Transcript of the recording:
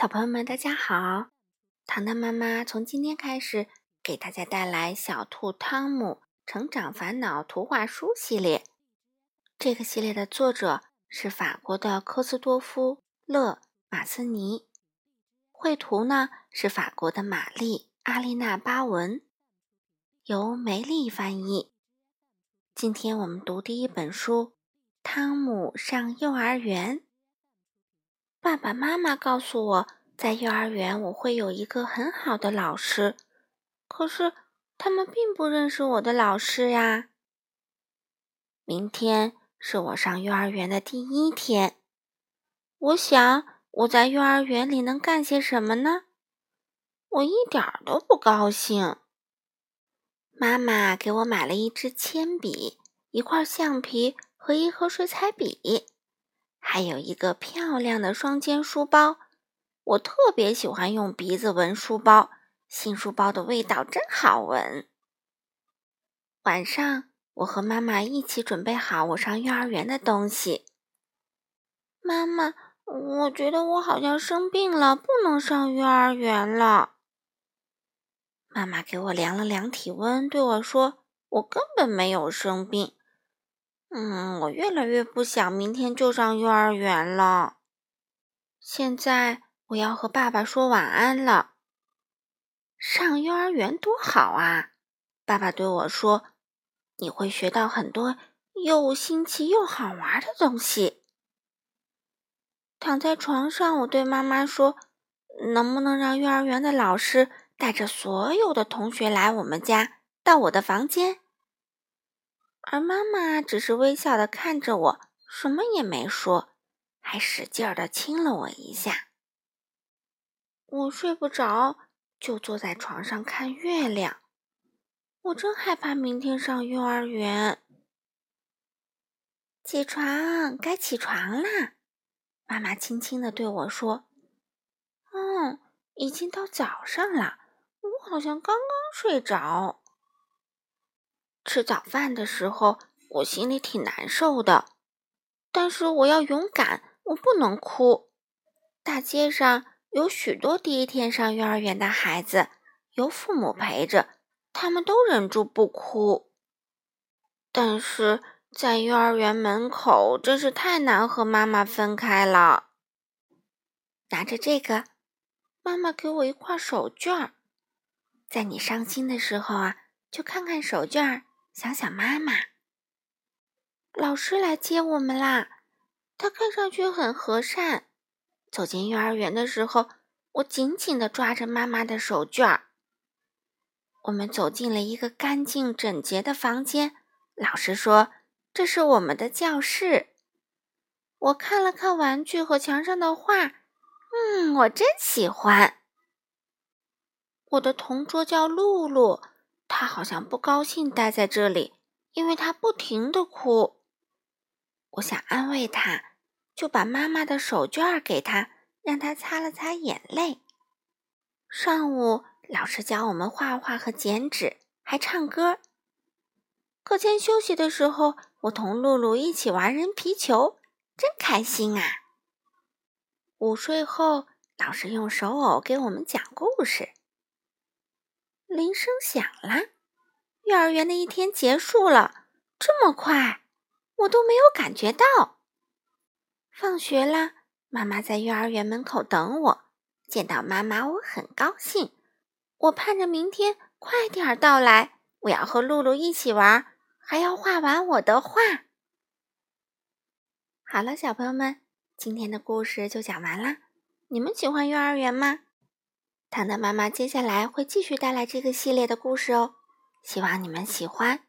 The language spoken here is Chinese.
小朋友们，大家好！糖糖妈妈从今天开始给大家带来《小兔汤姆成长烦恼图画书》系列。这个系列的作者是法国的科斯多夫·勒马斯尼，绘图呢是法国的玛丽阿丽娜巴文，由梅丽翻译。今天我们读第一本书《汤姆上幼儿园》。爸爸妈妈告诉我在幼儿园我会有一个很好的老师，可是他们并不认识我的老师呀。明天是我上幼儿园的第一天，我想我在幼儿园里能干些什么呢？我一点都不高兴。妈妈给我买了一支铅笔、一块橡皮和一盒水彩笔。还有一个漂亮的双肩书包，我特别喜欢用鼻子闻书包，新书包的味道真好闻。晚上，我和妈妈一起准备好我上幼儿园的东西。妈妈，我觉得我好像生病了，不能上幼儿园了。妈妈给我量了量体温，对我说：“我根本没有生病。”嗯，我越来越不想明天就上幼儿园了。现在我要和爸爸说晚安了。上幼儿园多好啊！爸爸对我说：“你会学到很多又新奇又好玩的东西。”躺在床上，我对妈妈说：“能不能让幼儿园的老师带着所有的同学来我们家，到我的房间？”而妈妈只是微笑的看着我，什么也没说，还使劲儿的亲了我一下。我睡不着，就坐在床上看月亮。我真害怕明天上幼儿园。起床，该起床啦！妈妈轻轻的对我说：“嗯，已经到早上了，我好像刚刚睡着。”吃早饭的时候，我心里挺难受的，但是我要勇敢，我不能哭。大街上有许多第一天上幼儿园的孩子，有父母陪着，他们都忍住不哭。但是在幼儿园门口，真是太难和妈妈分开了。拿着这个，妈妈给我一块手绢在你伤心的时候啊，就看看手绢。想想妈妈，老师来接我们啦。他看上去很和善。走进幼儿园的时候，我紧紧的抓着妈妈的手绢儿。我们走进了一个干净整洁的房间。老师说：“这是我们的教室。”我看了看玩具和墙上的画，嗯，我真喜欢。我的同桌叫露露。他好像不高兴待在这里，因为他不停的哭。我想安慰他，就把妈妈的手绢给他，让他擦了擦眼泪。上午老师教我们画画和剪纸，还唱歌。课间休息的时候，我同露露一起玩人皮球，真开心啊！午睡后，老师用手偶给我们讲故事。铃声响了，幼儿园的一天结束了，这么快，我都没有感觉到。放学了，妈妈在幼儿园门口等我，见到妈妈我很高兴。我盼着明天快点到来，我要和露露一起玩，还要画完我的画。好了，小朋友们，今天的故事就讲完啦。你们喜欢幼儿园吗？糖糖妈妈接下来会继续带来这个系列的故事哦，希望你们喜欢。